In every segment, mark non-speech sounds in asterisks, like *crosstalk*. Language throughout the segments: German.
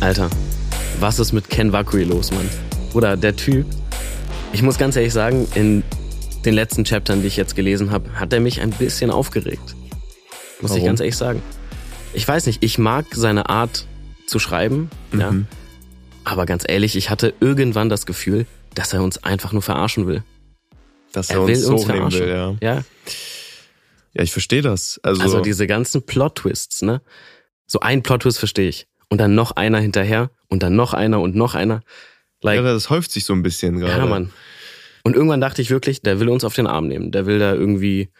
Alter, was ist mit Ken Wakui los, Mann? Oder der Typ, ich muss ganz ehrlich sagen, in den letzten Chaptern, die ich jetzt gelesen habe, hat er mich ein bisschen aufgeregt. Muss Warum? ich ganz ehrlich sagen. Ich weiß nicht, ich mag seine Art zu schreiben, ja. Mhm. Aber ganz ehrlich, ich hatte irgendwann das Gefühl, dass er uns einfach nur verarschen will. Dass er, Er will uns uns verarschen. will, ja. Ja, Ja, ich verstehe das. Also, also diese ganzen Plot-Twists, ne? So ein Plot-Twist verstehe ich. Und dann noch einer hinterher und dann noch einer und noch einer. Like, ja, das häuft sich so ein bisschen gerade. Ja, Mann. Und irgendwann dachte ich wirklich, der will uns auf den Arm nehmen. Der will da irgendwie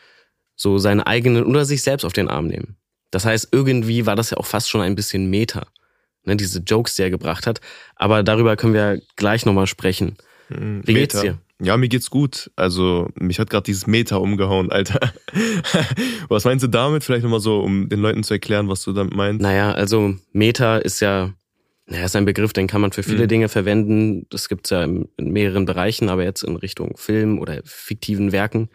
so seine eigenen oder sich selbst auf den Arm nehmen. Das heißt, irgendwie war das ja auch fast schon ein bisschen Meta. Ne, diese Jokes, die er gebracht hat. Aber darüber können wir gleich nochmal sprechen. Mhm. Wie geht's Meta. dir? Ja, mir geht's gut. Also, mich hat gerade dieses Meta umgehauen, *laughs* Alter. was meinst du damit? Vielleicht nochmal so, um den Leuten zu erklären, was du damit meinst. Naja, also Meta ist ja, naja, ist ein Begriff, den kann man für viele Mhm. Dinge verwenden. Das gibt's ja in in mehreren Bereichen, aber jetzt in Richtung Film oder fiktiven Werken,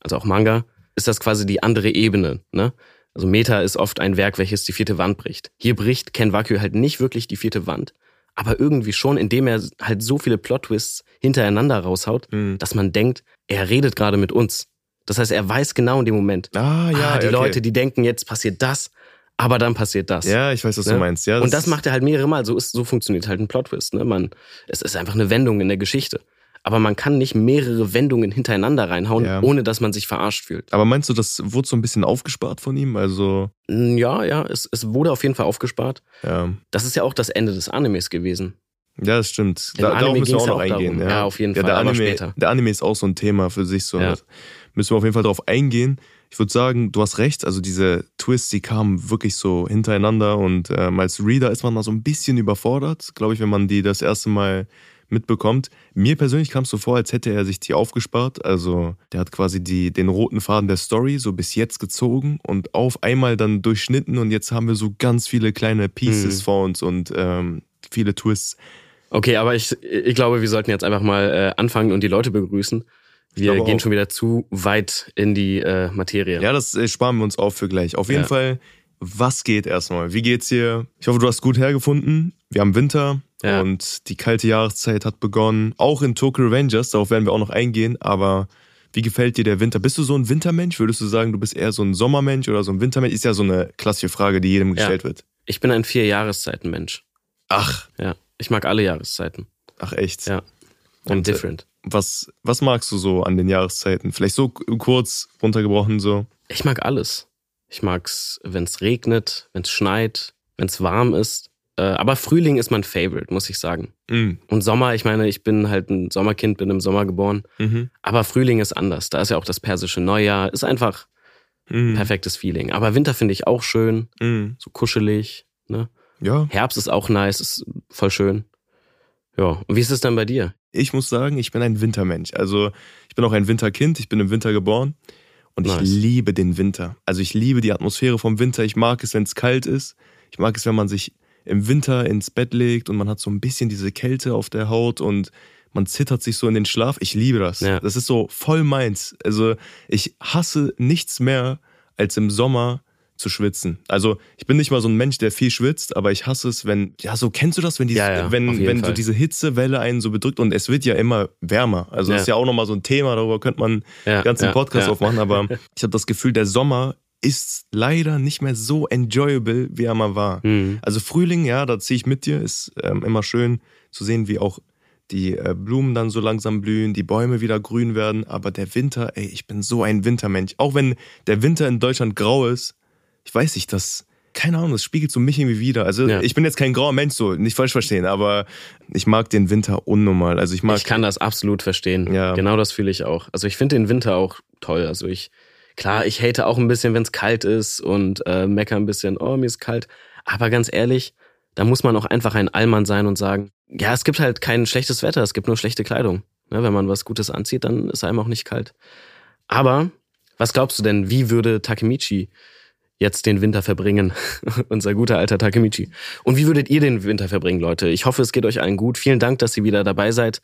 also auch Manga, ist das quasi die andere Ebene. Ne? Also Meta ist oft ein Werk, welches die vierte Wand bricht. Hier bricht Ken Wakyu halt nicht wirklich die vierte Wand, aber irgendwie schon, indem er halt so viele Plot-Twists hintereinander raushaut, Mhm. dass man denkt, er redet gerade mit uns. Das heißt, er weiß genau in dem Moment, Ah, ja, ah, die okay. Leute, die denken, jetzt passiert das, aber dann passiert das. Ja, ich weiß, was Ne? du meinst. Ja, und das macht er halt mehrere Mal. So ist, so funktioniert halt ein Plot-Twist. Ne? Man, es ist einfach eine Wendung in der Geschichte. Aber man kann nicht mehrere Wendungen hintereinander reinhauen, Ja. ohne dass man sich verarscht fühlt. Aber meinst du, das wurde so ein bisschen aufgespart von ihm? Also, Mm, Ja, ja, es, es wurde auf jeden Fall aufgespart. ja. Das ist ja auch das Ende des Animes gewesen. Ja, das stimmt. Im Da, Anime darauf müssen wir auch noch eingehen. Ja. Ja, auf jeden Fall, Der Anime, später. der Anime ist auch so ein Thema für sich. So. Müssen wir auf jeden Fall darauf eingehen. Ich würde sagen, du hast recht. Also diese Twists, die kamen wirklich so hintereinander und ähm, als Reader ist man da so ein bisschen überfordert, glaube ich, wenn man die das erste Mal mitbekommt. Mir persönlich kam es so vor, als hätte er sich die aufgespart. Also der hat quasi die, den roten Faden der Story so bis jetzt gezogen und auf einmal dann durchschnitten und jetzt haben wir so ganz viele kleine Pieces Mhm. vor uns und ähm, viele Twists. Okay, aber ich, ich glaube, wir sollten jetzt einfach mal äh, anfangen und die Leute begrüßen. Wir gehen auch. schon wieder zu weit in die äh, Materie. Ja, das äh, sparen wir uns auf für gleich. Auf jeden Ja. Fall, was geht erstmal? Wie geht's dir? Ich hoffe, du hast gut hergefunden. Wir haben Winter Ja. und die kalte Jahreszeit hat begonnen. Auch in Tokyo Revengers, darauf werden wir auch noch eingehen. Aber wie gefällt dir der Winter? Bist du so ein Wintermensch? Würdest du sagen, du bist eher so ein Sommermensch oder so ein Wintermensch? Ist ja so eine klassische Frage, die jedem gestellt wird. Ich bin ein Vier-Jahreszeiten-Mensch. Ach, Ja, ich mag alle Jahreszeiten. ach echt. Ja. I'm Und, äh, different. Was, was magst du so an den Jahreszeiten? Vielleicht so kurz runtergebrochen so. Ich mag alles. Ich mag's, wenn's regnet, wenn's schneit, wenn's warm ist. Äh, aber Frühling ist mein Favorite, muss ich sagen. Mm. Und Sommer, ich meine, ich bin halt ein Sommerkind, bin im Sommer geboren. Mhm. Aber Frühling ist anders. Da ist ja auch das persische Neujahr. Ist einfach Mm. perfektes Feeling. Aber Winter finde ich auch schön, Mm. so kuschelig. Ne? Ja, Herbst ist auch nice, ist voll schön. Ja, und wie ist es dann bei dir? Ich muss sagen, ich bin ein Wintermensch. Also ich bin auch ein Winterkind, ich bin im Winter geboren und ich Nice. liebe den Winter. Also ich liebe die Atmosphäre vom Winter. Ich mag es, wenn es kalt ist. Ich mag es, wenn man sich im Winter ins Bett legt und man hat so ein bisschen diese Kälte auf der Haut und man zittert sich so in den Schlaf. Ich liebe das. Ja. Das ist so voll meins. Also ich hasse nichts mehr, als im Sommer zu schwitzen. Also ich bin nicht mal so ein Mensch, der viel schwitzt, aber ich hasse es, wenn, ja, so kennst du das, wenn, dieses, Ja, ja, wenn, wenn so Fall. diese Hitzewelle einen so bedrückt und es wird ja immer wärmer. Also das Ja. ist ja auch nochmal so ein Thema, darüber könnte man Ja, einen ganzen Podcast aufmachen, aber ich habe das Gefühl, der Sommer ist leider nicht mehr so enjoyable, wie er mal war. Hm. Also Frühling, ja, da ziehe ich mit dir, ist ähm, immer schön zu sehen, wie auch die äh, Blumen dann so langsam blühen, die Bäume wieder grün werden, aber der Winter, ey, ich bin so ein Wintermensch. Auch wenn der Winter in Deutschland grau ist, ich weiß nicht, das, keine Ahnung, das spiegelt so mich irgendwie wieder. Also Ja. ich bin jetzt kein grauer Mensch, so, nicht falsch verstehen, aber ich mag den Winter unnormal. Also ich mag, Ich kann das absolut verstehen. Ja. Genau das fühle ich auch. Also ich finde den Winter auch toll. Also ich, klar, ich hate auch ein bisschen, wenn es kalt ist und äh, mecker ein bisschen, oh, mir ist kalt. Aber ganz ehrlich, da muss man auch einfach ein Allmann sein und sagen, ja, es gibt halt kein schlechtes Wetter, es gibt nur schlechte Kleidung. Ne, wenn man was Gutes anzieht, dann ist einem auch nicht kalt. Aber was glaubst du denn, wie würde Takemichi jetzt den Winter verbringen? *laughs* Unser guter alter Takemichi. Und wie würdet ihr den Winter verbringen, Leute? Ich hoffe, es geht euch allen gut. Vielen Dank, dass ihr wieder dabei seid,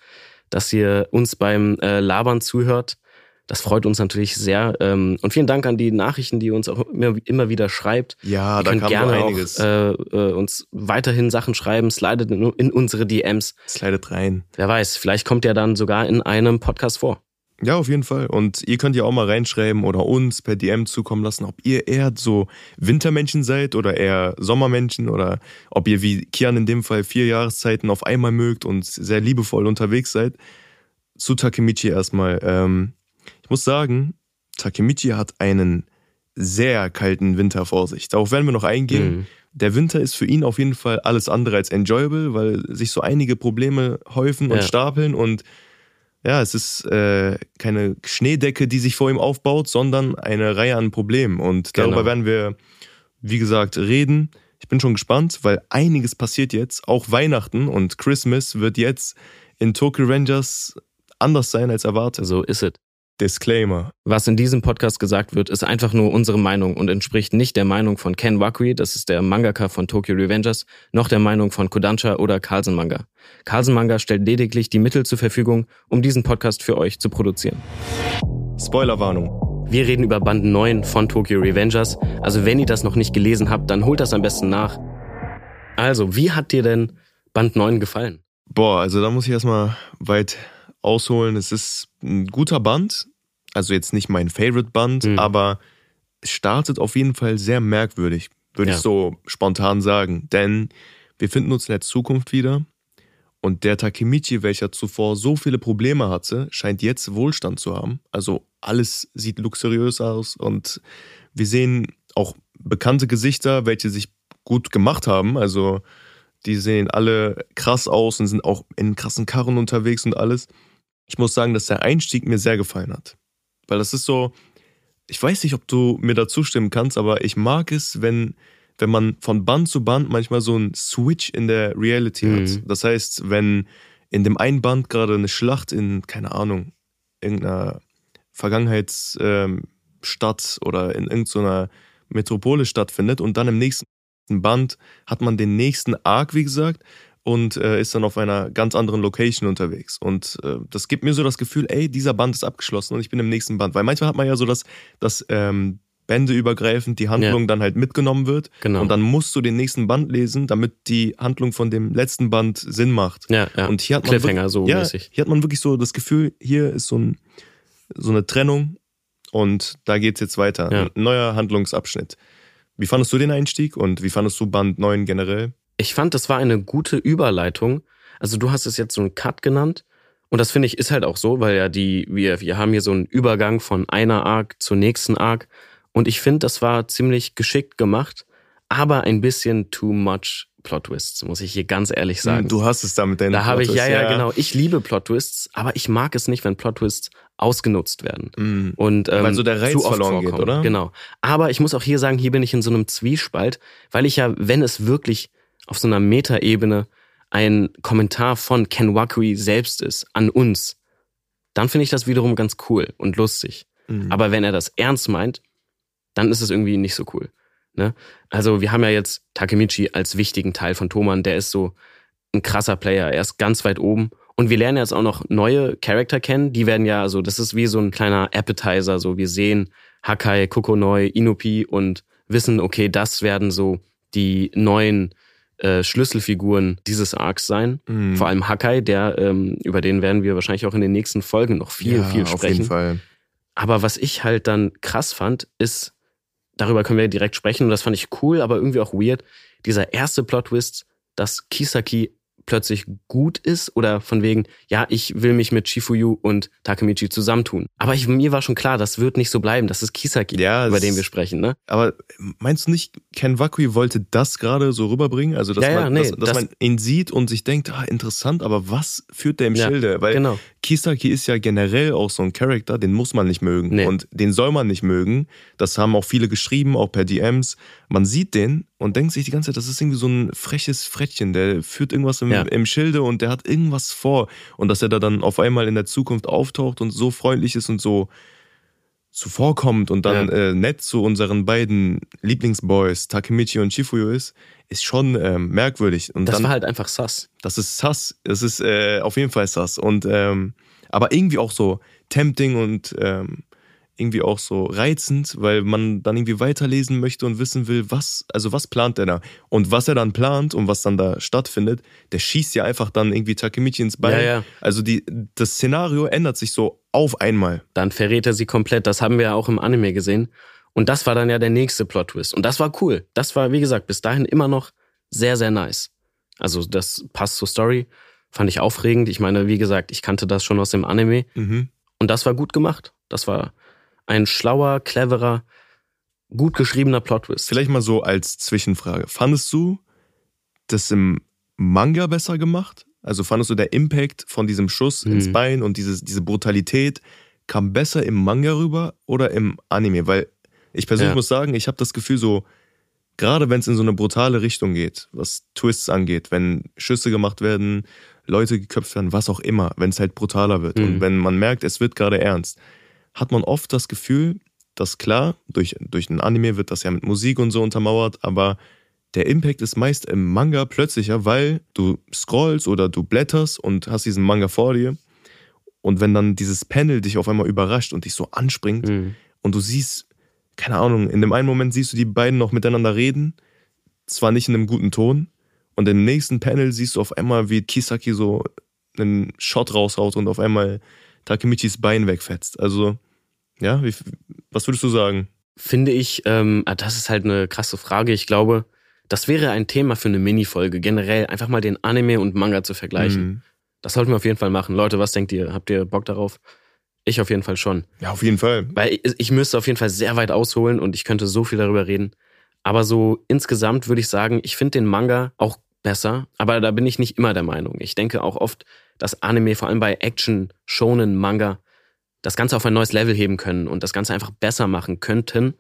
dass ihr uns beim äh, Labern zuhört. Das freut uns natürlich sehr. Ähm, und vielen Dank an die Nachrichten, die uns auch immer, immer wieder schreibt. Ja, Ihr da kam gerne so einiges. auch äh, äh, uns weiterhin Sachen schreiben, slidet in, in unsere DMs. Slidet rein. Wer weiß, vielleicht kommt er dann sogar in einem Podcast vor. Ja, auf jeden Fall. Und ihr könnt ja auch mal reinschreiben oder uns per DM zukommen lassen, ob ihr eher so Wintermenschen seid oder eher Sommermenschen oder ob ihr wie Kian in dem Fall vier Jahreszeiten auf einmal mögt und sehr liebevoll unterwegs seid. Zu Takemichi erstmal. Ähm, ich muss sagen, Takemichi hat einen sehr kalten Winter vor sich. Darauf werden wir noch eingehen. Mhm. Der Winter ist für ihn auf jeden Fall alles andere als enjoyable, weil sich so einige Probleme häufen und Ja. stapeln und ja, es ist äh, keine Schneedecke, die sich vor ihm aufbaut, sondern eine Reihe an Problemen. Und darüber Genau. werden wir, wie gesagt, reden. Ich bin schon gespannt, weil einiges passiert jetzt. Auch Weihnachten und Christmas wird jetzt in Tokyo Rangers anders sein als erwartet. So ist es. Disclaimer. Was in diesem Podcast gesagt wird, ist einfach nur unsere Meinung und entspricht nicht der Meinung von Ken Wakui, das ist der Mangaka von Tokyo Revengers, noch der Meinung von Kodansha oder Carlsen Manga. Carlsen Manga stellt lediglich die Mittel zur Verfügung, um diesen Podcast für euch zu produzieren. Spoilerwarnung. Wir reden über Band 9 von Tokyo Revengers, also wenn ihr das noch nicht gelesen habt, dann holt das am besten nach. Also, wie hat dir denn Band 9 gefallen? Boah, also da muss ich erstmal weit ausholen. Es ist ein guter Band. Also jetzt nicht mein Favorite Band, Mhm. aber es startet auf jeden Fall sehr merkwürdig, würde Ja. ich so spontan sagen. Denn wir finden uns in der Zukunft wieder. Und der Takemichi, welcher zuvor so viele Probleme hatte, scheint jetzt Wohlstand zu haben. Also alles sieht luxuriös aus und wir sehen auch bekannte Gesichter, welche sich gut gemacht haben. Also die sehen alle krass aus und sind auch in krassen Karren unterwegs und alles. Ich muss sagen, dass der Einstieg mir sehr gefallen hat. Weil das ist so, ich weiß nicht, ob du mir da zustimmen kannst, aber ich mag es, wenn, wenn man von Band zu Band manchmal so einen Switch in der Reality Mhm. hat. Das heißt, wenn in dem einen Band gerade eine Schlacht in, keine Ahnung, irgendeiner Vergangenheitsstadt oder in irgendeiner Metropole stattfindet und dann im nächsten Band hat man den nächsten Arc, wie gesagt, und äh, ist dann auf einer ganz anderen Location unterwegs. Und äh, das gibt mir so das Gefühl, ey, dieser Band ist abgeschlossen und ich bin im nächsten Band. Weil manchmal hat man ja so, dass, dass ähm, bändeübergreifend die Handlung dann halt mitgenommen wird. Genau. Und dann musst du den nächsten Band lesen, damit die Handlung von dem letzten Band Sinn macht. Ja, ja. Und hier hat man Cliffhanger, wirklich- so ja, mäßig. Hier hat man wirklich so das Gefühl, hier ist so, ein, so eine Trennung und da geht's jetzt weiter. Ja. Ein neuer Handlungsabschnitt. Wie fandest du den Einstieg und wie fandest du Band 9 generell? Ich fand, das war eine gute Überleitung. Also du hast es jetzt so einen Cut genannt. Und das finde ich ist halt auch so, weil ja die, wir, wir haben hier so einen Übergang von einer Arc zur nächsten Arc. Und ich finde, das war ziemlich geschickt gemacht, aber ein bisschen too much Plot Twists, muss ich hier ganz ehrlich sagen. Du hast es da mit deinen da habe ich, ja, Plot-Twists, ja, genau. Ich liebe Plot Twists, aber ich mag es nicht, wenn Plot Twists ausgenutzt werden. Mhm. Und, ähm, Weil so der Reiz zu oft verloren geht, oder? Genau. Aber ich muss auch hier sagen, hier bin ich in so einem Zwiespalt, weil ich ja, wenn es wirklich auf so einer Metaebene ein Kommentar von Ken Wakui selbst ist, an uns, dann finde ich das wiederum ganz cool und lustig. Mhm. Aber wenn er das ernst meint, dann ist es irgendwie nicht so cool. Ne? Also wir haben ja jetzt Takemichi als wichtigen Teil von Thoman, der ist so ein krasser Player, er ist ganz weit oben. Und wir lernen jetzt auch noch neue Charakter kennen, die werden ja, also das ist wie so ein kleiner Appetizer, so wir sehen Hakai, Kokonoi, Inupi und wissen, okay, das werden so die neuen äh, Schlüsselfiguren dieses Arcs sein. Mhm. Vor allem Hakai, der, ähm, über den werden wir wahrscheinlich auch in den nächsten Folgen noch viel, ja, viel Auf sprechen. jeden Fall. Aber was ich halt dann krass fand, ist, darüber können wir direkt sprechen und das fand ich cool, aber irgendwie auch weird, dieser erste Plot-Twist, dass Kisaki plötzlich gut ist oder von wegen, ja, ich will mich mit Shifuyu und Takemichi zusammentun. Aber ich, mir war schon klar, das wird nicht so bleiben. Das ist Kisaki, Ja, über den wir sprechen, ne? Aber meinst du nicht, Ken Wakui wollte das gerade so rüberbringen? Also, dass, Ja, ja, man, nee, dass, dass das- man ihn sieht und sich denkt, ah, interessant, aber was führt der im Schilde? Weil Genau. Kisaki ist ja generell auch so ein Charakter, den muss man nicht mögen. Nee. Und den soll man nicht mögen. Das haben auch viele geschrieben, auch per DMs. Man sieht den und denkt sich die ganze Zeit, das ist irgendwie so ein freches Frettchen, der führt irgendwas im, Ja. im Schilde und der hat irgendwas vor. Und dass er da dann auf einmal in der Zukunft auftaucht und so freundlich ist und so zuvorkommt und dann Ja. äh, nett zu unseren beiden Lieblingsboys, Takemichi und Shifuyo ist, ist schon ähm, merkwürdig. Und Das dann, war halt einfach sass. das ist sass. Das ist äh, auf jeden Fall sass. Und ähm, aber irgendwie auch so tempting und ähm, irgendwie auch so reizend, weil man dann irgendwie weiterlesen möchte und wissen will, was, also was plant er da? Und was er dann plant und was dann da stattfindet, der schießt ja einfach dann irgendwie Takemichi ins Bein. Ja, ja. Also die, das Szenario ändert sich so auf einmal. Dann verrät er sie komplett. Das haben wir ja auch im Anime gesehen. Und das war dann ja der nächste Plot-Twist. Und das war cool. Das war, wie gesagt, bis dahin immer noch sehr, sehr nice. Also das passt zur Story. Fand ich aufregend. Ich meine, wie gesagt, ich kannte das schon aus dem Anime. Mhm. Und das war gut gemacht. Das war ein schlauer, cleverer, gut geschriebener Plot-Twist. Vielleicht mal so als Zwischenfrage. Fandest du das im Manga besser gemacht? Also fandest du der Impact von diesem Schuss Mhm. ins Bein und dieses, diese Brutalität kam besser im Manga rüber oder im Anime? Weil ich persönlich Ja. muss sagen, ich habe das Gefühl so, gerade wenn es in so eine brutale Richtung geht, was Twists angeht, wenn Schüsse gemacht werden, Leute geköpft werden, was auch immer, wenn es halt brutaler wird Mhm. und wenn man merkt, es wird gerade ernst, hat man oft das Gefühl, dass klar, durch, durch ein Anime wird das ja mit Musik und so untermauert, aber der Impact ist meist im Manga plötzlicher, weil du scrollst oder du blätterst und hast diesen Manga vor dir. Und wenn dann dieses Panel dich auf einmal überrascht und dich so anspringt Mhm. und du siehst, keine Ahnung, in dem einen Moment siehst du die beiden noch miteinander reden, zwar nicht in einem guten Ton, und im nächsten Panel siehst du auf einmal, wie Kisaki so einen Shot raushaut und auf einmal Takemichis Bein wegfetzt. Also, ja, wie, was würdest du sagen? Finde ich, ähm, ah, das ist halt eine krasse Frage. Ich glaube, das wäre ein Thema für eine Mini-Folge. Generell einfach mal den Anime und Manga zu vergleichen. Mhm. Das sollten wir auf jeden Fall machen. Leute, was denkt ihr? Habt ihr Bock darauf? Ich auf jeden Fall schon. Ja, auf jeden Fall. Weil ich, ich müsste auf jeden Fall sehr weit ausholen und ich könnte so viel darüber reden. Aber so insgesamt würde ich sagen, ich finde den Manga auch besser, aber da bin ich nicht immer der Meinung. Ich denke auch oft, dass Anime, vor allem bei Action, Shonen, Manga, das Ganze auf ein neues Level heben können und das Ganze einfach besser machen könnten.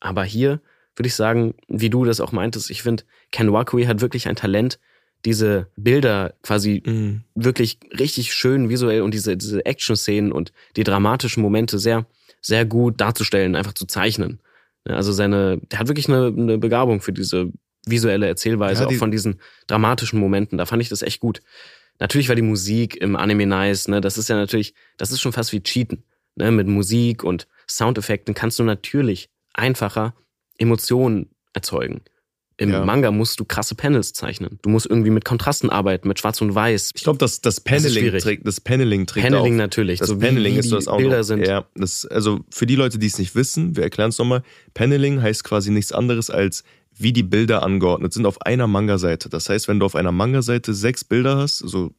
Aber hier würde ich sagen, wie du das auch meintest, ich finde, Ken Wakui hat wirklich ein Talent, diese Bilder quasi Mhm. wirklich richtig schön visuell und diese, diese Action-Szenen und die dramatischen Momente sehr, sehr gut darzustellen, einfach zu zeichnen. Also seine, der hat wirklich eine, eine Begabung für diese visuelle Erzählweise, Ja, die- auch von diesen dramatischen Momenten. Da fand ich das echt gut. Natürlich war die Musik im Anime nice, ne? Das ist ja natürlich, das ist schon fast wie Cheaten. Ne? Mit Musik und Soundeffekten kannst du natürlich einfacher Emotionen erzeugen. Im Ja. Manga musst du krasse Panels zeichnen. Du musst irgendwie mit Kontrasten arbeiten, mit Schwarz und Weiß. Ich glaube, das, das Paneling schwierig. trägt, das Paneling trägt Paneling auch. natürlich. Das so Paneling ist das auch Bilder noch. sind. Ja, das, also für die Leute, die es nicht wissen, wir erklären es nochmal. Paneling heißt quasi nichts anderes als wie die Bilder angeordnet sind auf einer Manga-Seite. Das heißt, wenn du auf einer Manga-Seite sechs Bilder hast, so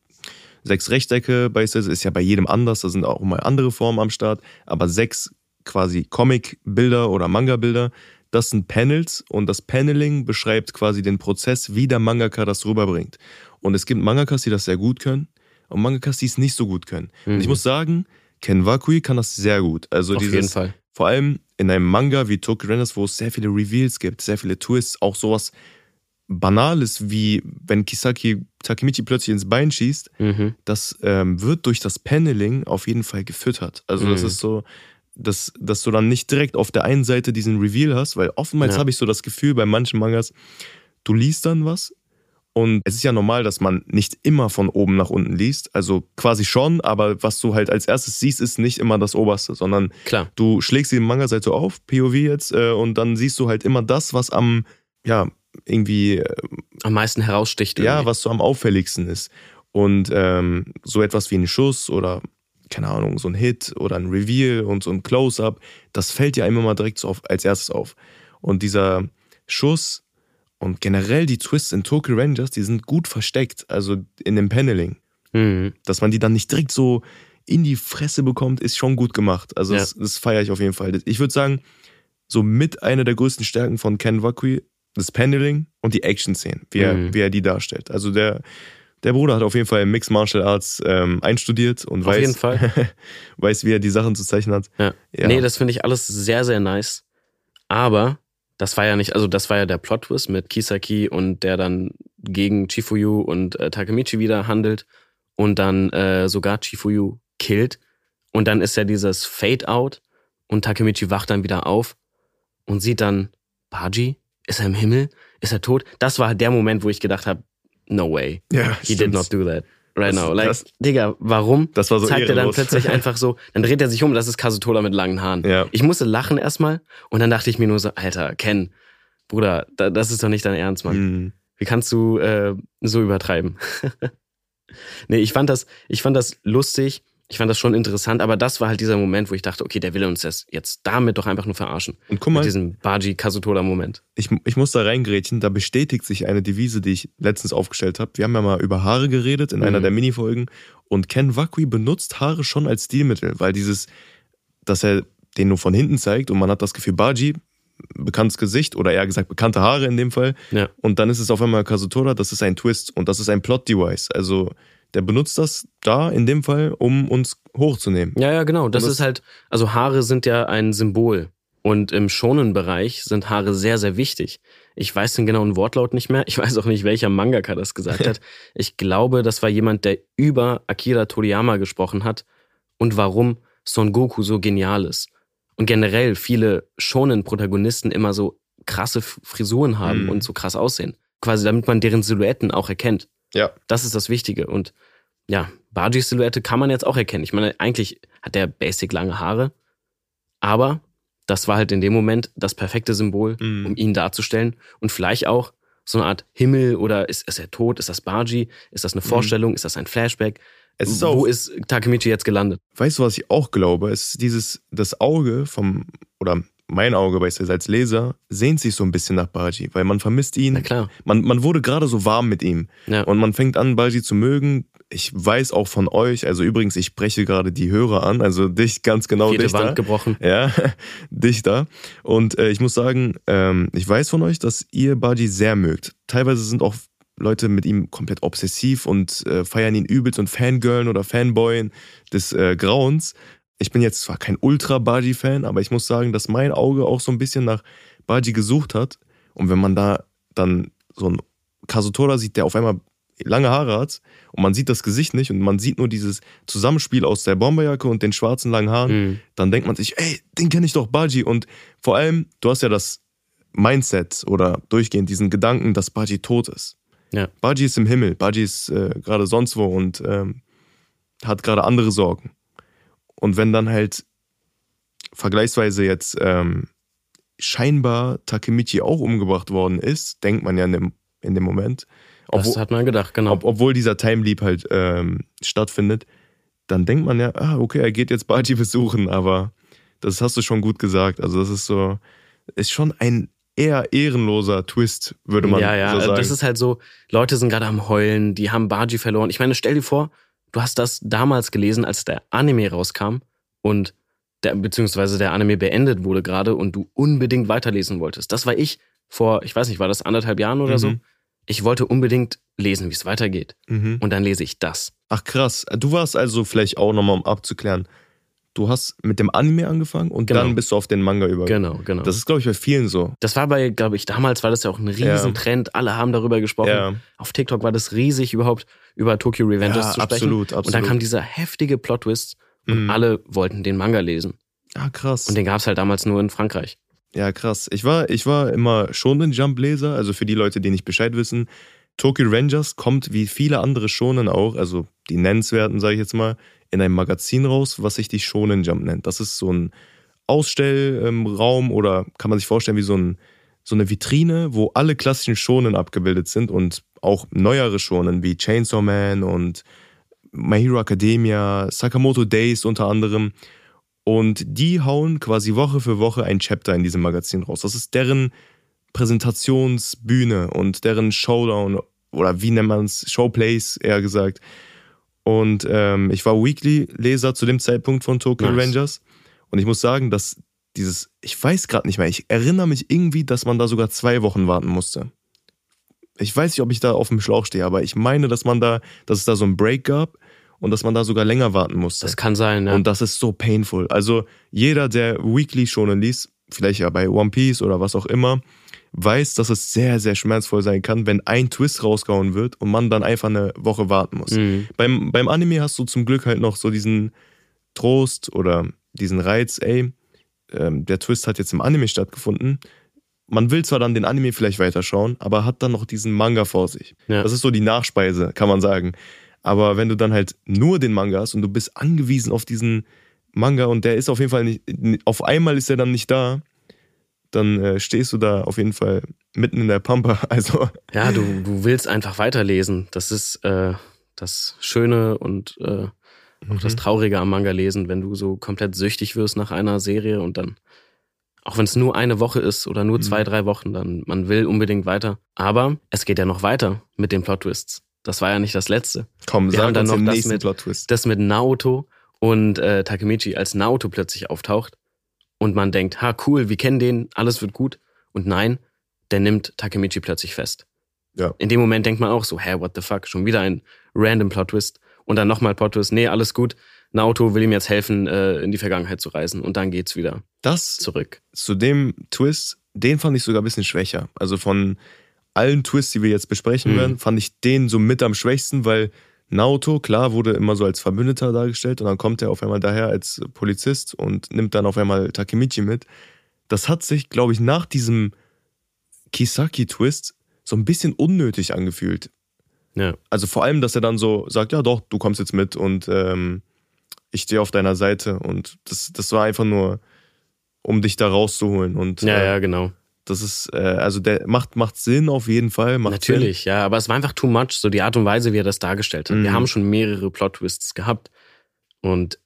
sechs Rechtecke beispielsweise, ist ja bei jedem anders, da sind auch mal andere Formen am Start, aber sechs quasi Comic-Bilder oder Manga-Bilder, das sind Panels und das Paneling beschreibt quasi den Prozess, wie der Mangaka das rüberbringt. Und es gibt Mangakas, die das sehr gut können und Mangakas, die es nicht so gut können. Und ich Mhm. muss sagen, Ken Wakui kann das sehr gut. Also Auf dieses, jeden Fall. Vor allem in einem Manga wie Tokyo Rangers, wo es sehr viele Reveals gibt, sehr viele Twists, auch sowas Banales wie wenn Kisaki Takemichi plötzlich ins Bein schießt, Mhm. das ähm, wird durch das Paneling auf jeden Fall gefüttert. Also das Mhm. ist so, dass, dass du dann nicht direkt auf der einen Seite diesen Reveal hast, weil oftmals Ja. habe ich so das Gefühl bei manchen Mangas, du liest dann was und es ist ja normal, dass man nicht immer von oben nach unten liest. Also quasi schon, aber was du halt als erstes siehst, ist nicht immer das Oberste, sondern Klar. du schlägst die Manga-Seite auf, POV jetzt, äh, und dann siehst du halt immer das, was am, ja, irgendwie, äh, Am meisten heraussticht. ja, irgendwie. was so am auffälligsten ist. Und ähm, so etwas wie ein Schuss oder, keine Ahnung, so ein Hit oder ein Reveal und so ein Close-Up, das fällt ja immer mal direkt so auf, als erstes auf. Und dieser Schuss und generell die Twists in Tokyo Rangers, die sind gut versteckt, also in dem Paneling. Mhm. Dass man die dann nicht direkt so in die Fresse bekommt, ist schon gut gemacht. Also Ja. das, das feiere ich auf jeden Fall. Ich würde sagen, so mit einer der größten Stärken von Ken Wakui, das Paneling und die Action-Szenen, wie, er, Mhm. wie er die darstellt. Also der, der Bruder hat auf jeden Fall Mixed Martial Arts ähm, einstudiert und Auf weiß, *laughs* weiß, wie er die Sachen zu zeichnen hat. Ja. Ja. Nee, das finde ich alles sehr, sehr nice. Aber das war ja nicht, also das war ja der Plot-Twist mit Kisaki und der dann gegen Chifuyu und äh, Takemichi wieder handelt und dann äh, sogar Chifuyu killt. Und dann ist ja dieses Fade-Out und Takemichi wacht dann wieder auf und sieht dann Baji. Ist er im Himmel? Ist er tot? Das war der Moment, wo ich gedacht habe, no way. ja, He did not do that. Right Das- now. Like, das- Digga, warum? Das war so zeigt er dann ehrenlos. plötzlich *laughs* einfach so, dann dreht er sich um, das ist Kasutola mit langen Haaren. Ja. Ich musste lachen erstmal und dann dachte ich mir nur so, Alter, Ken, Bruder, da, das ist doch nicht dein Ernst, Mann. Mhm. Wie kannst du äh, so übertreiben? *laughs* nee, ich fand das, ich fand das lustig, ich fand das schon interessant, aber das war halt dieser Moment, wo ich dachte, okay, der will uns das jetzt damit doch einfach nur verarschen. Und guck Mit mal, diesem Baji Kasutola Moment. ich, ich muss da reingrätschen, da bestätigt sich eine Devise, die ich letztens aufgestellt habe. Wir haben ja mal über Haare geredet in einer Mhm. der Minifolgen und Ken Wakui benutzt Haare schon als Stilmittel, weil dieses, dass er den nur von hinten zeigt und man hat das Gefühl, Baji, bekanntes Gesicht oder eher gesagt bekannte Haare in dem Fall Ja. und dann ist es auf einmal Kazutora, das ist ein Twist und das ist ein Plot-Device. Also der benutzt das da in dem Fall, um uns hochzunehmen. Ja, ja, genau. Das, das- ist halt, also Haare sind ja ein Symbol. Und im Shonen-Bereich sind Haare sehr, sehr wichtig. Ich weiß den genauen Wortlaut nicht mehr. Ich weiß auch nicht, welcher Mangaka das gesagt *laughs* hat. Ich glaube, das war jemand, der über Akira Toriyama gesprochen hat und warum Son Goku so genial ist. Und generell viele Shonen-Protagonisten immer so krasse Frisuren haben Mhm. und so krass aussehen. Quasi damit man deren Silhouetten auch erkennt. Ja. Das ist das Wichtige. Und ja, Bajis Silhouette kann man jetzt auch erkennen. Ich meine, eigentlich hat der basic lange Haare, aber das war halt in dem Moment das perfekte Symbol, Mhm. um ihn darzustellen. Und vielleicht auch so eine Art Himmel oder ist, ist er tot? Ist das Baji? Ist das eine Vorstellung? Ist das ein Flashback? Es ist Wo auch, ist Takemichi jetzt gelandet? weißt du, was ich auch glaube? Es ist dieses, das Auge vom, oder mein Auge beispielsweise als Leser, sehnt sich so ein bisschen nach Baji, weil man vermisst Na ihn. klar. Man, man wurde gerade so warm mit ihm. Ja. Und man fängt an, Baji zu mögen. Ich weiß auch von euch, also übrigens, ich spreche gerade die Hörer an, also dich ganz genau, Vierte dich Wand gebrochen. Ja, *laughs* dich da. Und äh, ich muss sagen, ähm, ich weiß von euch, dass ihr Baji sehr mögt. Teilweise sind auch Leute mit ihm komplett obsessiv und äh, feiern ihn übelst und Fangirlen oder Fanboyen des äh, Grauens. Ich bin jetzt zwar kein Ultra-Baji-Fan, aber ich muss sagen, dass mein Auge auch so ein bisschen nach Baji gesucht hat. Und wenn man da dann so einen Kasutora sieht, der auf einmal lange Haare hat und man sieht das Gesicht nicht und man sieht nur dieses Zusammenspiel aus der Bomberjacke und den schwarzen langen Haaren, Mhm. dann denkt man sich, ey, den kenne ich doch, Baji. Und vor allem, du hast ja das Mindset oder durchgehend diesen Gedanken, dass Baji tot ist. Ja. Baji ist im Himmel, Baji ist äh, gerade sonst wo und ähm, hat gerade andere Sorgen. Und wenn dann halt vergleichsweise jetzt ähm, scheinbar Takemichi auch umgebracht worden ist, denkt man ja in dem, in dem Moment, Das obwohl, hat man gedacht, genau. ob, obwohl dieser Time Leap halt ähm, stattfindet, dann denkt man ja, ah, okay, er geht jetzt Baji *laughs* besuchen, aber das hast du schon gut gesagt. Also das ist so, ist schon ein eher ehrenloser Twist, würde man ja, ja, so sagen. das ist halt so, Leute sind gerade am Heulen, die haben Baji verloren. Ich meine, stell dir vor, du hast das damals gelesen, als der Anime rauskam und der, beziehungsweise der Anime beendet wurde gerade und du unbedingt weiterlesen wolltest. Das war ich vor, ich weiß nicht, war das anderthalb Jahren oder so? Mhm. Ich wollte unbedingt lesen, wie es weitergeht. mhm. Und dann lese ich das. Ach krass, du warst also vielleicht auch nochmal, um abzuklären, du hast mit dem Anime angefangen und Genau. dann bist du auf den Manga übergegangen. Genau, genau. Das ist, glaube ich, bei vielen so. Das war bei, glaube ich, damals war das ja auch ein Riesentrend. Alle haben darüber gesprochen. Ja, Auf TikTok war das riesig, überhaupt über Tokyo Revengers ja zu sprechen. absolut, absolut. Und dann kam dieser heftige Plot-Twist und Mhm. alle wollten den Manga lesen. ah, krass. Und den gab es halt damals nur in Frankreich. Ja, krass. Ich war, ich war immer schon ein Jump-Leser, also für die Leute, die nicht Bescheid wissen. Tokyo Rangers kommt wie viele andere Shonen auch, also die nennenswerten, sage ich jetzt mal, in einem Magazin raus, was sich die Shonen Jump nennt. Das ist so ein Ausstellraum oder kann man sich vorstellen wie so, ein, so eine Vitrine, wo alle klassischen Shonen abgebildet sind und auch neuere Shonen wie Chainsaw Man und My Hero Academia, Sakamoto Days unter anderem. Und die hauen quasi Woche für Woche ein Chapter in diesem Magazin raus. Das ist deren Präsentationsbühne und deren Showdown oder wie nennt man es? Showplays, eher gesagt. Und ähm, ich war Weekly-Leser zu dem Zeitpunkt von Tokyo Nice. Rangers. Und ich muss sagen, dass dieses, ich weiß gerade nicht mehr, ich erinnere mich irgendwie, dass man da sogar zwei Wochen warten musste. Ich weiß nicht, ob ich da auf dem Schlauch stehe, aber ich meine, dass man da, dass es da so einen Break gab und dass man da sogar länger warten musste. Das kann sein, ja. Und das ist so painful. Also jeder, der Weekly Shonen liest, vielleicht ja bei One Piece oder was auch immer, weiß, dass es sehr, sehr schmerzvoll sein kann, wenn ein Twist rausgehauen wird und man dann einfach eine Woche warten muss. Mhm. Beim, beim Anime hast du zum Glück halt noch so diesen Trost oder diesen Reiz, ey, ähm, der Twist hat jetzt im Anime stattgefunden. Man will zwar dann den Anime vielleicht weiterschauen, aber hat dann noch diesen Manga vor sich. Ja. Das ist so die Nachspeise, kann man sagen. Aber wenn du dann halt nur den Manga hast und du bist angewiesen auf diesen Manga und der ist auf jeden Fall nicht, auf einmal ist er dann nicht da, dann äh, stehst du da auf jeden Fall mitten in der Pampa. *laughs* Also ja, du, du willst einfach weiterlesen. Das ist äh, das Schöne und äh, auch mhm. das Traurige am Manga lesen, wenn du so komplett süchtig wirst nach einer Serie und dann, auch wenn es nur eine Woche ist oder nur zwei, mhm. drei Wochen, dann man will unbedingt weiter. Aber es geht ja noch weiter mit den Plot-Twists. Das war ja nicht das letzte. Komm, Wir haben dann noch das mit, das mit Naoto und äh, Takemichi, als Naoto plötzlich auftaucht und man denkt, ha, cool, wir kennen den, alles wird gut. Und nein, der nimmt Takemichi plötzlich fest. Ja. In dem Moment denkt man auch so, hä, what the fuck, schon wieder ein random Plot-Twist. Und dann nochmal Plot-Twist, nee, alles gut. Naoto will ihm jetzt helfen, äh, in die Vergangenheit zu reisen. Und dann geht's wieder das zurück. Zu dem Twist, den fand ich sogar ein bisschen schwächer. Also von allen Twists, die wir jetzt besprechen mhm. werden, fand ich den so mit am schwächsten, weil Naoto, klar, wurde immer so als Verbündeter dargestellt und dann kommt er auf einmal daher als Polizist und nimmt dann auf einmal Takemichi mit. Das hat sich, glaube ich, nach diesem Kisaki-Twist so ein bisschen unnötig angefühlt. Ja. Also vor allem, dass er dann so sagt, ja doch, du kommst jetzt mit und ähm, ich stehe auf deiner Seite. Und das, das war einfach nur, um dich da rauszuholen. Und, ja, äh, ja, genau. Das ist, äh, also der macht, macht Sinn auf jeden Fall. Natürlich, Sinn. ja, aber es war einfach too much, so die Art und Weise, wie er das dargestellt hat. Mhm. Wir haben schon mehrere Plot-Twists gehabt. Und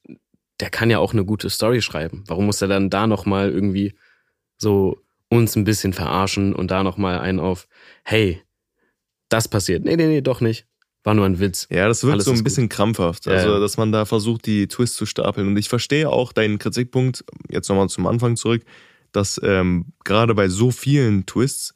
der kann ja auch eine gute Story schreiben. Warum muss er dann da nochmal irgendwie so uns ein bisschen verarschen und da nochmal einen auf, hey, das passiert. Nee, nee, nee, doch nicht. War nur ein Witz. Ja, das wirkt Alles so ein bisschen gut. krampfhaft. Also, dass man da versucht, die Twists zu stapeln. Und ich verstehe auch deinen Kritikpunkt, jetzt nochmal zum Anfang zurück, dass ähm, gerade bei so vielen Twists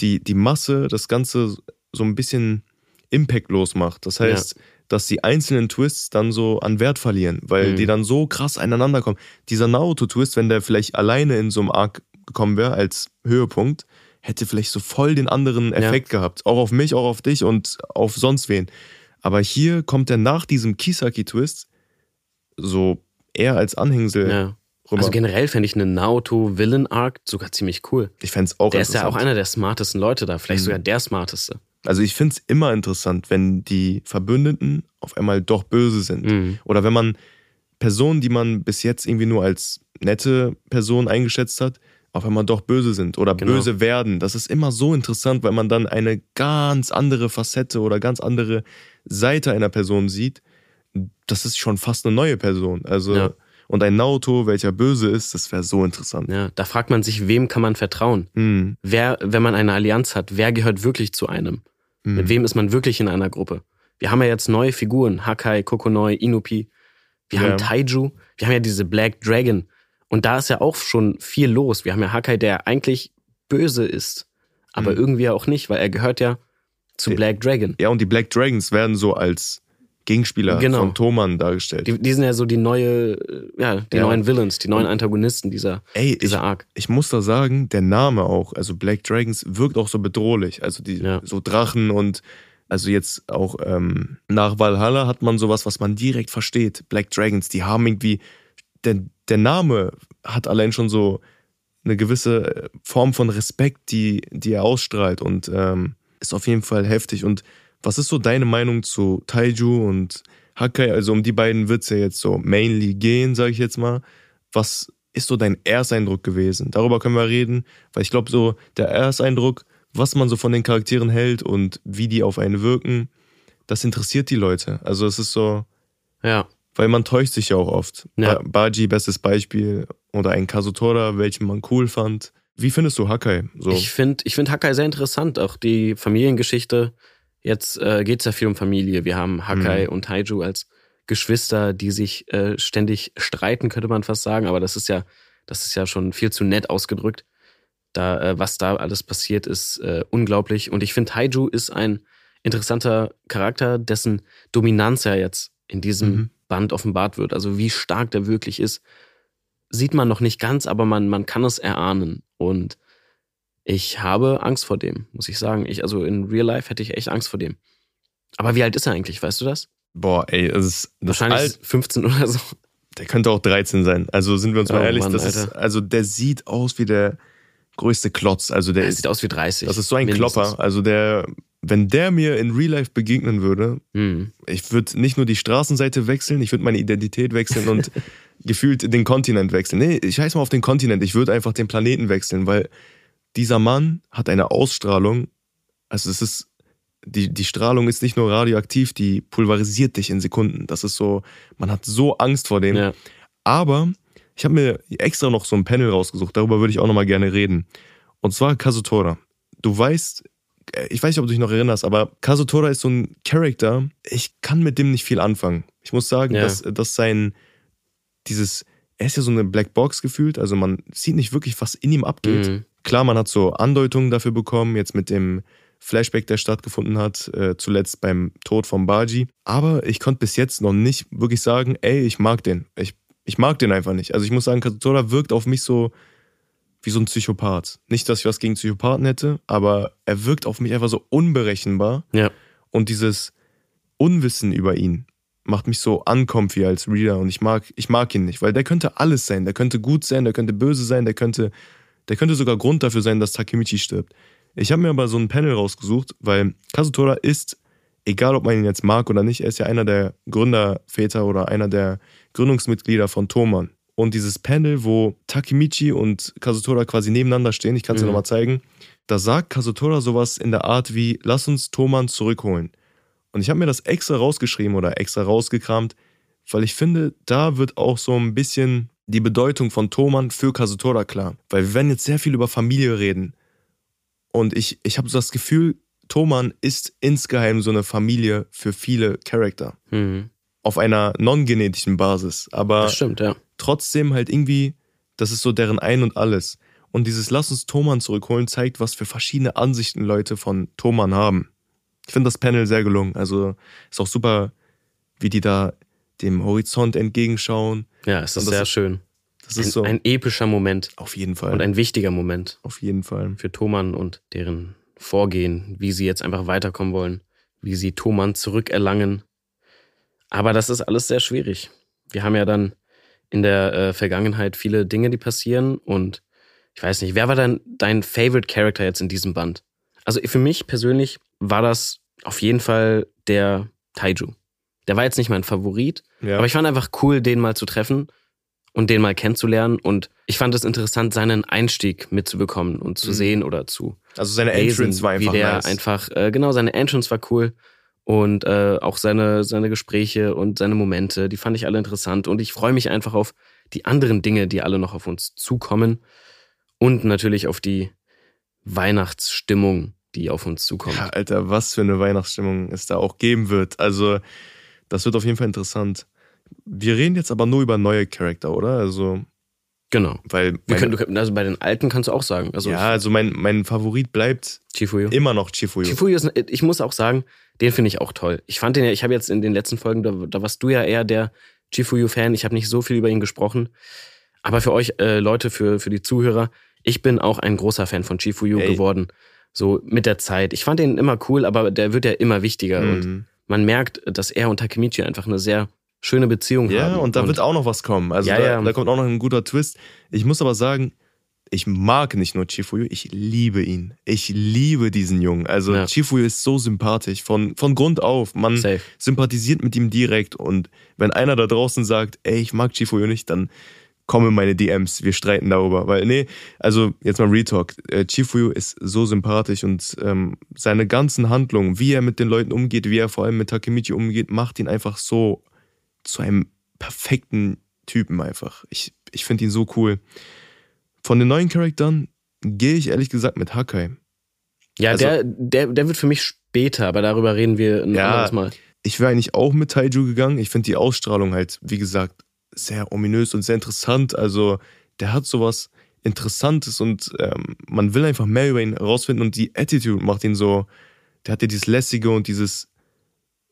die, die Masse das Ganze so ein bisschen impactlos macht. Das heißt, ja. dass die einzelnen Twists dann so an Wert verlieren, weil mhm. die dann so krass aneinander kommen. Dieser Naruto-Twist, wenn der vielleicht alleine in so einem Arc gekommen wäre als Höhepunkt, hätte vielleicht so voll den anderen Effekt ja. gehabt. Auch auf mich, auch auf dich und auf sonst wen. Aber hier kommt er nach diesem Kisaki-Twist so eher als Anhängsel ja. Rüber. Also generell fände ich einen Naoto-Villain-Arc sogar ziemlich cool. Ich fände es auch Der ist ja auch einer der smartesten Leute da, vielleicht mhm. sogar der smarteste. Also ich finde es immer interessant, wenn die Verbündeten auf einmal doch böse sind. Mhm. Oder wenn man Personen, die man bis jetzt irgendwie nur als nette Person eingeschätzt hat, auf einmal doch böse sind oder genau. böse werden. Das ist immer so interessant, weil man dann eine ganz andere Facette oder ganz andere Seite einer Person sieht. Das ist schon fast eine neue Person. Also ja. Und ein Naoto, welcher böse ist, das wäre so interessant. Ja, da fragt man sich, wem kann man vertrauen? Mhm. Wer, wenn man eine Allianz hat, wer gehört wirklich zu einem? Mhm. Mit wem ist man wirklich in einer Gruppe? Wir haben ja jetzt neue Figuren, Hakai, Kokonoi, Inupi. Wir ja. haben Taiju, wir haben ja diese Black Dragon. Und da ist ja auch schon viel los. Wir haben ja Hakai, der eigentlich böse ist, aber mhm. irgendwie auch nicht, weil er gehört ja zu Black Dragon. Ja, und die Black Dragons werden so als Gegenspieler genau. von Thoman dargestellt. Die, die, sind ja so die neue, äh, ja, die ja. neuen Villains, die neuen Antagonisten dieser, Ey, dieser ich, Arc. Ich muss da sagen, der Name auch, also Black Dragons wirkt auch so bedrohlich. Also die ja. so Drachen und also jetzt auch ähm, nach Valhalla hat man sowas, was man direkt versteht. Black Dragons, die haben irgendwie der, der Name hat allein schon so eine gewisse Form von Respekt, die, die er ausstrahlt und ähm, ist auf jeden Fall heftig. Und was ist so deine Meinung zu Taiju und Hakai? Also um die beiden wird es ja jetzt so mainly gehen, sage ich jetzt mal. Was ist so dein Ersteindruck gewesen? Darüber können wir reden, weil ich glaube so der Ersteindruck, was man so von den Charakteren hält und wie die auf einen wirken, das interessiert die Leute. Also es ist so, ja weil man täuscht sich ja auch oft. Ja. Baji, bestes Beispiel, oder ein Kazutora, welchen man cool fand. Wie findest du Hakai? So? Ich finde ich find Hakai sehr interessant, auch die Familiengeschichte. Jetzt äh, geht es ja viel um Familie. Wir haben Hakai mhm. und Taiju als Geschwister, die sich äh, ständig streiten, könnte man fast sagen. Aber das ist ja, das ist ja schon viel zu nett ausgedrückt. Da, äh, was da alles passiert, ist äh, unglaublich. Und ich finde, Taiju ist ein interessanter Charakter, dessen Dominanz ja jetzt in diesem mhm. Band offenbart wird, also wie stark der wirklich ist, sieht man noch nicht ganz, aber man, man kann es erahnen. Und ich habe Angst vor dem, muss ich sagen. Ich, also in Real Life hätte ich echt Angst vor dem. Aber wie alt ist er eigentlich, weißt du das? Boah, ey, das ist das wahrscheinlich alt, 15 oder so. Der könnte auch 13 sein. Also sind wir uns mal oh, ehrlich, Mann, das ist, also der sieht aus wie der größte Klotz. Also der, der ist, sieht aus wie 30. Das ist so ein mindestens. Klopper. Also der wenn der mir in Real Life begegnen würde, Hm. ich würde nicht nur die Straßenseite wechseln, ich würde meine Identität wechseln und *laughs* gefühlt den Kontinent wechseln. Nee, ich heiße mal auf den Kontinent, ich würde einfach den Planeten wechseln, weil dieser Mann hat eine Ausstrahlung, also es ist, die, die Strahlung ist nicht nur radioaktiv, die pulverisiert dich in Sekunden. Das ist so, man hat so Angst vor dem. Ja. Aber ich habe mir extra noch so ein Panel rausgesucht, darüber würde ich auch nochmal gerne reden. Und zwar Kazutora. Du weißt, äh, ich weiß nicht, ob du dich noch erinnerst, aber Kazutora ist so ein Charakter, ich kann mit dem nicht viel anfangen. Ich muss sagen, Ja. dass, dass sein, dieses, er ist ja so eine Black Box gefühlt, also man sieht nicht wirklich, was in ihm abgeht. Mhm. Klar, man hat so Andeutungen dafür bekommen, jetzt mit dem Flashback, der stattgefunden hat, äh, zuletzt beim Tod von Baji. Aber ich konnte bis jetzt noch nicht wirklich sagen, ey, ich mag den. Ich, ich mag den einfach nicht. Also ich muss sagen, Kazutora wirkt auf mich so wie so ein Psychopath. Nicht, dass ich was gegen Psychopathen hätte, aber er wirkt auf mich einfach so unberechenbar. Ja. Und dieses Unwissen über ihn macht mich so uncomfy als Reader und ich mag, ich mag ihn nicht, weil der könnte alles sein. Der könnte gut sein, der könnte böse sein, der könnte, der könnte sogar Grund dafür sein, dass Takemichi stirbt. Ich habe mir aber so ein Panel rausgesucht, weil Kazutora ist, egal ob man ihn jetzt mag oder nicht, er ist ja einer der Gründerväter oder einer der Gründungsmitglieder von Thomann. Und dieses Panel, wo Takemichi und Kazutora quasi nebeneinander stehen, ich kann es dir Mhm. nochmal zeigen, da sagt Kazutora sowas in der Art wie, lass uns Thomann zurückholen. Und ich habe mir das extra rausgeschrieben oder extra rausgekramt, weil ich finde, da wird auch so ein bisschen die Bedeutung von Thomann für Kazutora klar. Weil wir werden jetzt sehr viel über Familie reden. Und ich, ich habe so das Gefühl, Thomann ist insgeheim so eine Familie für viele Charakter. Mhm. Auf einer non-genetischen Basis. Aber Das stimmt, ja. trotzdem halt irgendwie, das ist so deren Ein und alles. Und dieses Lass uns Thomann zurückholen zeigt, was für verschiedene Ansichten Leute von Thomann haben. Ich finde das Panel sehr gelungen. Also ist auch super, wie die da dem Horizont entgegenschauen. Ja, es ist sehr ist- schön. Das ist Ein, so. ein epischer Moment auf jeden Fall. und ein wichtiger Moment auf jeden Fall. für Thomann und deren Vorgehen, wie sie jetzt einfach weiterkommen wollen, wie sie Thomann zurückerlangen. Aber das ist alles sehr schwierig. Wir haben ja dann in der äh, Vergangenheit viele Dinge, die passieren und ich weiß nicht, wer war dann dein Favorite Character jetzt in diesem Band? Also für mich persönlich war das auf jeden Fall der Taiju. Der war jetzt nicht mein Favorit, Ja. aber ich fand einfach cool, den mal zu treffen und den mal kennenzulernen. Und ich fand es interessant, seinen Einstieg mitzubekommen und zu Mhm. sehen oder zu also seine lesen, Entrance war einfach wie der nice. einfach, äh, genau, seine Entrance war cool. Und äh, auch seine, seine Gespräche und seine Momente, die fand ich alle interessant. Und ich freue mich einfach auf die anderen Dinge, die alle noch auf uns zukommen. Und natürlich auf die Weihnachtsstimmung, die auf uns zukommt. Ja, Alter, was für eine Weihnachtsstimmung es da auch geben wird. Also, das wird auf jeden Fall interessant. Wir reden jetzt aber nur über neue Charakter, oder? Also, Genau. weil. Wir können, du, können- also bei den alten kannst du auch sagen. Also ja, also mein, mein Favorit bleibt Chifuyo. immer noch Chifuyo. Chifuyo ist, ich muss auch sagen, den finde ich auch toll. Ich fand den ja, ich habe jetzt in den letzten Folgen, da, da warst du ja eher der Chifuyo-Fan. Ich habe nicht so viel über ihn gesprochen. Aber für euch äh, Leute, für, für die Zuhörer, ich bin auch ein großer Fan von Chifuyo Ey. geworden. So mit der Zeit. Ich fand den immer cool, aber der wird ja immer wichtiger. Und Mhm. Man merkt, dass er und Takemichi einfach eine sehr schöne Beziehung haben. Ja, und da wird auch noch was kommen. Also Ja, da, ja. da kommt auch noch ein guter Twist. Ich muss aber sagen, ich mag nicht nur Chifuyo, ich liebe ihn. Ich liebe diesen Jungen. Also Ja. Chifuyo ist so sympathisch, von, von Grund auf. Man Safe. sympathisiert mit ihm direkt. Und wenn einer da draußen sagt, ey, ich mag Chifuyo nicht, dann kommen meine DMs, wir streiten darüber. Weil, nee, also jetzt mal Retalk. Äh, Chifuyo ist so sympathisch und ähm, seine ganzen Handlungen, wie er mit den Leuten umgeht, wie er vor allem mit Takemichi umgeht, macht ihn einfach so zu einem perfekten Typen einfach. Ich, ich finde ihn so cool. Von den neuen Charakteren gehe ich ehrlich gesagt mit Hakai. Ja, Also- der, der, der wird für mich später, aber darüber reden wir ein Ja. anderes Mal. Ich wäre eigentlich auch mit Taiju gegangen. Ich finde die Ausstrahlung halt, wie gesagt, sehr ominös und sehr interessant. Also, der hat sowas Interessantes und ähm, man will einfach mehr über ihn herausfinden und die Attitude macht ihn so, der hat ja dieses Lässige und dieses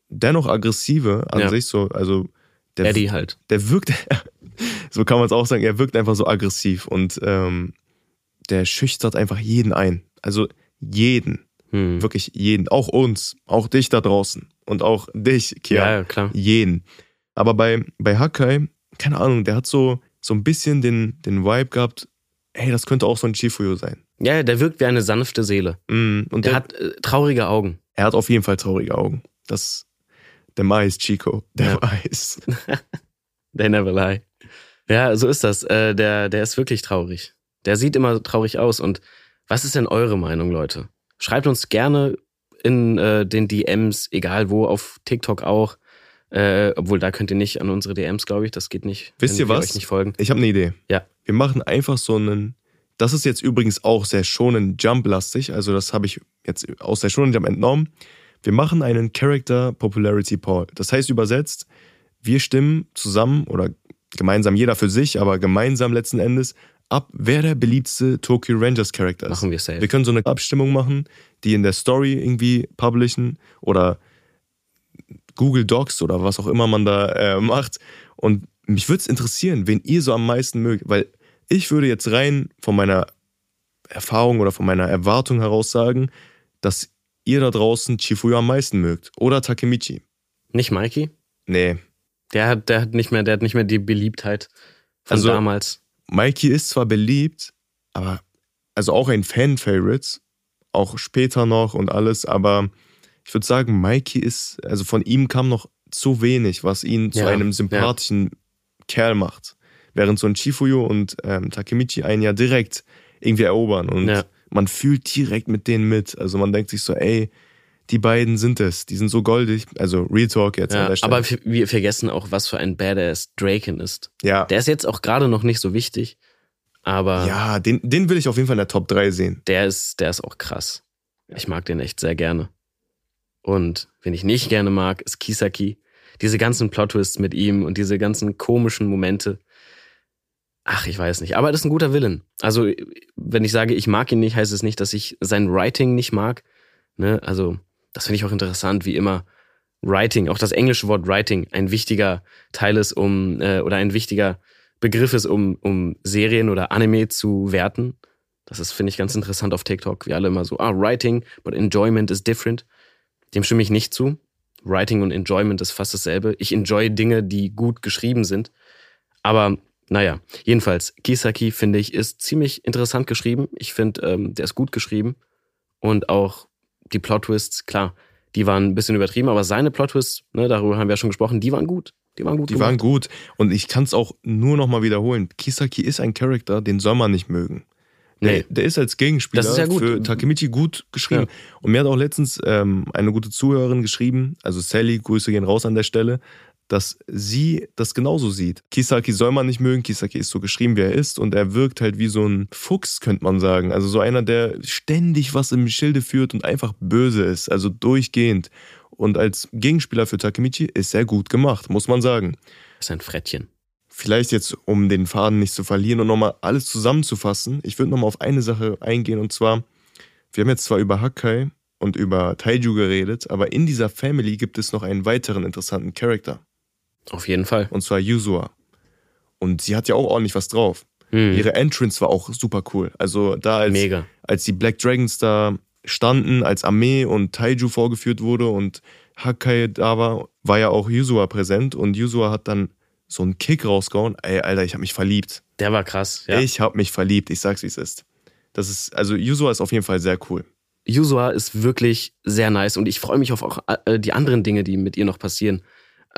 dennoch aggressive an Ja. sich so. Also, der, Eddie halt. der wirkt, *laughs* so kann man es auch sagen, er wirkt einfach so aggressiv und ähm, der schüchtert einfach jeden ein. Also, jeden. Hm. Wirklich jeden. Auch uns. Auch dich da draußen. Und auch dich, Kia. Ja, klar. Jeden. Aber bei, bei Hakai, keine Ahnung, der hat so, so ein bisschen den, den Vibe gehabt, hey, das könnte auch so ein Chifuyo sein. Ja, der wirkt wie eine sanfte Seele. Mm, Und Der der, hat äh, traurige Augen. er hat auf jeden Fall traurige Augen. Das, der Mai ist Chico, der Ja. *laughs* weiß. *laughs* They never lie. Ja, so ist das. Äh, der, der ist wirklich traurig. Der sieht immer traurig aus. Und was ist denn eure Meinung, Leute? Schreibt uns gerne in äh, den DMs, egal wo, auf TikTok auch. Äh, obwohl, da könnt ihr nicht an unsere DMs, glaube ich. Das geht nicht. Wisst ihr was? Ich habe eine Idee. Ja. Wir machen einfach so einen. Das ist jetzt übrigens auch sehr schonen Jump-lastig. Also, das habe ich jetzt aus der schonen Jump entnommen. Wir machen einen Character Popularity Poll. Das heißt übersetzt, wir stimmen zusammen oder gemeinsam, jeder für sich, aber gemeinsam letzten Endes ab, wer der beliebteste Tokyo Rangers Charakter ist. Machen wir safe. Wir können so eine Abstimmung machen, die in der Story irgendwie publishen oder Google Docs oder was auch immer man da äh, macht. Und mich würde es interessieren, wen ihr so am meisten mögt, weil ich würde jetzt rein von meiner Erfahrung oder von meiner Erwartung heraus sagen, dass ihr da draußen Chifuyo am meisten mögt oder Takemichi. Nicht Mikey? Nee, Der hat, der hat nicht mehr, der hat nicht mehr die Beliebtheit von Also- damals. Mikey ist zwar beliebt, aber also auch ein Fan-Favorite, auch später noch und alles, aber ich würde sagen, Mikey ist, also von ihm kam noch zu wenig, was ihn zu Ja, einem sympathischen Kerl macht. Während so ein Chifuyo und ähm, Takemichi einen ja direkt irgendwie erobern und Ja. man fühlt direkt mit denen mit. Also man denkt sich so, ey, die beiden sind es, die sind so goldig. Also Real Talk jetzt Ja, aber wir vergessen auch, was für ein Badass Draken ist. ja, Der ist jetzt auch gerade noch nicht so wichtig, aber ja den, den will ich auf jeden Fall in der Top 3 sehen. der ist, der ist auch krass. Ich mag den echt sehr gerne. Und wen ich nicht gerne mag, ist Kisaki. Diese ganzen Plot-Twists mit ihm und diese ganzen komischen Momente. Ach, ich weiß nicht. Aber das ist ein guter Willen. Also, wenn ich sage, ich mag ihn nicht, heißt es nicht, dass ich sein Writing nicht mag. Ne? Also, das finde ich auch interessant, wie immer Writing, auch das englische Wort Writing, ein wichtiger Teil ist, um, äh, oder ein wichtiger Begriff ist, um, um Serien oder Anime zu werten. Das ist, finde ich, ganz interessant auf TikTok. Wir alle immer so, ah, Writing, but Enjoyment is different. Dem stimme ich nicht zu. Writing und Enjoyment ist fast dasselbe. Ich enjoy Dinge, die gut geschrieben sind. Aber naja, jedenfalls, Kisaki, finde ich, ist ziemlich interessant geschrieben. Ich finde, ähm, der ist gut geschrieben. Und auch die Plot-Twists, klar, die waren ein bisschen übertrieben, aber seine Plot-Twists, ne, darüber haben wir ja schon gesprochen, die waren gut. Die waren gut. Die waren gemacht. gut. Und ich kann es auch nur nochmal wiederholen. Kisaki ist ein Charakter, den soll man nicht mögen. Der, Nee. der ist als Gegenspieler Das ist ja für Takemichi gut geschrieben. Und mir hat auch letztens ähm, eine gute Zuhörerin geschrieben, also Sally, Grüße gehen raus an der Stelle, dass sie das genauso sieht. Kisaki soll man nicht mögen, Kisaki ist so geschrieben, wie er ist und er wirkt halt wie so ein Fuchs, könnte man sagen. Also so einer, der ständig was im Schilde führt und einfach böse ist, also durchgehend. Und als Gegenspieler für Takemichi ist er gut gemacht, muss man sagen. Das ist ein Frettchen. Vielleicht jetzt, um den Faden nicht zu verlieren und nochmal alles zusammenzufassen, ich würde nochmal auf eine Sache eingehen und zwar, wir haben jetzt zwar über Hakai und über Taiju geredet, aber in dieser Family gibt es noch einen weiteren interessanten Charakter Auf jeden Fall. und zwar Yuzua. Und sie hat ja auch ordentlich was drauf. Hm. Ihre Entrance war auch super cool. Also da als, Mega. als die Black Dragons da standen, als Armee und Taiju vorgeführt wurde und Hakai da war, war ja auch Yuzua präsent und Yuzua hat dann so einen Kick rausgehauen. Ey, Alter, ich habe mich verliebt. Der war krass. Ja. Ich habe mich verliebt. Ich sag's, wie es ist. Das ist, also Yuzua ist auf jeden Fall sehr cool. Yuzua ist wirklich sehr nice und ich freue mich auf auch äh, die anderen Dinge, die mit ihr noch passieren.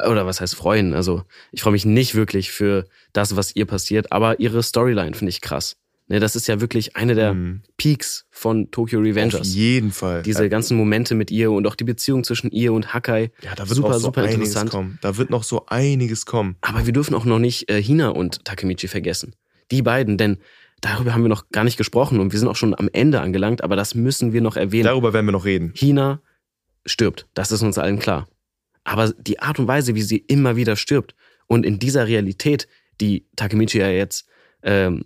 Oder was heißt freuen? Also, ich freue mich nicht wirklich für das, was ihr passiert, aber ihre Storyline finde ich krass. Ne, das ist ja wirklich eine der Mhm. Peaks von Tokyo Auf Revengers. jeden Fall. Diese ganzen Momente mit ihr und auch die Beziehung zwischen ihr und Hakai. ja, da wird super, noch so super einiges interessant. kommen. Da wird noch so einiges kommen. Aber wir dürfen auch noch nicht äh, Hina und Takemichi vergessen. Die beiden, denn darüber haben wir noch gar nicht gesprochen und wir sind auch schon am Ende angelangt, aber das müssen wir noch erwähnen. Darüber werden wir noch reden. Hina stirbt, das ist uns allen klar. Aber die Art und Weise, wie sie immer wieder stirbt und in dieser Realität, die Takemichi ja jetzt ähm,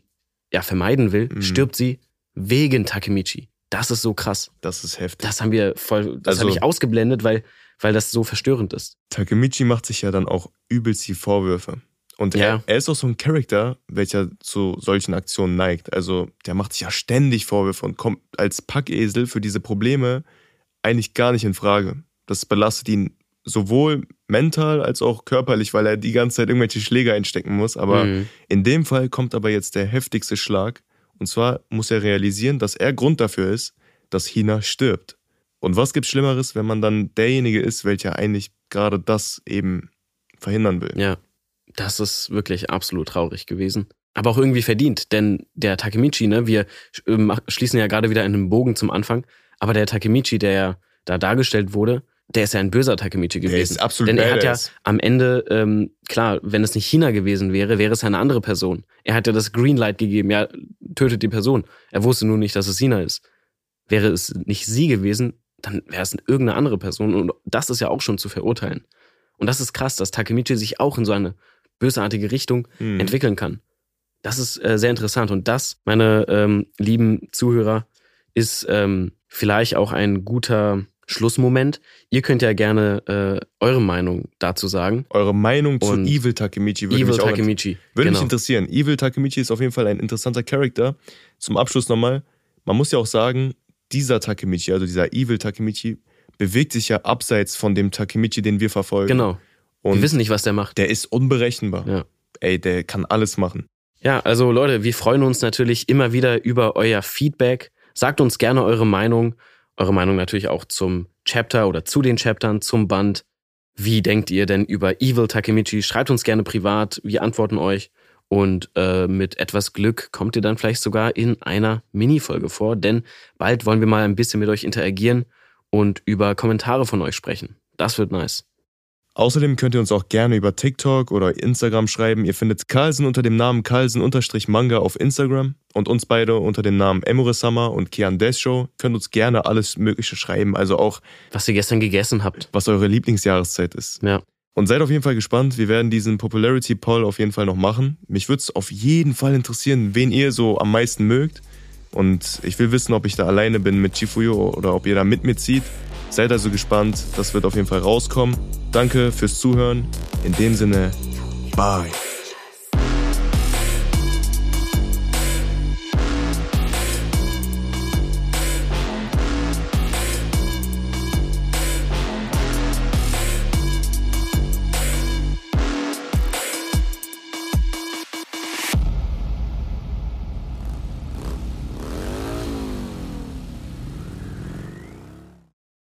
ja, vermeiden will, Mhm. stirbt sie wegen Takemichi. Das ist so krass. Das ist heftig. Das haben wir voll, das Also- habe ich ausgeblendet, weil, weil das so verstörend ist. Takemichi macht sich ja dann auch übelst die Vorwürfe. Und Ja. er, er ist auch so ein Charakter, welcher zu solchen Aktionen neigt. Also der macht sich ja ständig Vorwürfe und kommt als Packesel für diese Probleme eigentlich gar nicht in Frage. Das belastet ihn sowohl mental als auch körperlich, weil er die ganze Zeit irgendwelche Schläge einstecken muss. Aber Mhm. in dem Fall kommt aber jetzt der heftigste Schlag. Und zwar muss er realisieren, dass er Grund dafür ist, dass Hina stirbt. Und was gibt Schlimmeres, wenn man dann derjenige ist, welcher eigentlich gerade das eben verhindern will? Ja, das ist wirklich absolut traurig gewesen. Aber auch irgendwie verdient, denn der Takemichi, ne, wir ähm, schließen ja gerade wieder einen Bogen zum Anfang, aber der Takemichi, der da dargestellt wurde, der ist ja ein böser Takemichi gewesen. Der ist absolut Denn er hat ja am Ende, ähm, klar, wenn es nicht China gewesen wäre, wäre es ja eine andere Person. Er hat ja das Greenlight gegeben, ja, tötet die Person. Er wusste nur nicht, dass es China ist. Wäre es nicht sie gewesen, dann wäre es irgendeine andere Person. Und das ist ja auch schon zu verurteilen. Und das ist krass, dass Takemichi sich auch in so eine bösartige Richtung Hm. entwickeln kann. Das ist äh, sehr interessant. Und das, meine ähm, lieben Zuhörer, ist ähm, vielleicht auch ein guter Schlussmoment. Ihr könnt ja gerne äh, eure Meinung dazu sagen. Eure Meinung zu Und Evil Takemichi würde Evil mich auch Takemichi. Würde mich genau. interessieren. Evil Takemichi ist auf jeden Fall ein interessanter Charakter. Zum Abschluss nochmal, man muss ja auch sagen, dieser Takemichi, also dieser Evil Takemichi, bewegt sich ja abseits von dem Takemichi, den wir verfolgen. Genau. Und Wir wissen nicht, was der macht. der ist unberechenbar. Ja. Ey, der kann alles machen. Ja, also Leute, wir freuen uns natürlich immer wieder über euer Feedback. Sagt uns gerne eure Meinung. Eure Meinung natürlich auch zum Chapter oder zu den Chaptern, zum Band. Wie denkt ihr denn über Evil Takemichi? Schreibt uns gerne privat. Wir antworten euch. Und äh, mit etwas Glück kommt ihr dann vielleicht sogar in einer Mini-Folge vor, denn bald wollen wir mal ein bisschen mit euch interagieren und über Kommentare von euch sprechen. Das wird nice. Außerdem könnt ihr uns auch gerne über TikTok oder Instagram schreiben. Ihr findet Carlsen unter dem Namen Carlsen-Manga auf Instagram und uns beide unter dem Namen Emure-sama und Kian Desho. Könnt uns gerne alles Mögliche schreiben, also auch, Was ihr gestern gegessen habt. was eure Lieblingsjahreszeit ist. Ja. Und seid auf jeden Fall gespannt. Wir werden diesen Popularity Poll auf jeden Fall noch machen. Mich würde es auf jeden Fall interessieren, wen ihr so am meisten mögt. Und ich will wissen, ob ich da alleine bin mit Chifuyo oder ob ihr da mit mir zieht. Seid also gespannt. Das wird auf jeden Fall rauskommen. Danke fürs Zuhören. In dem Sinne, bye.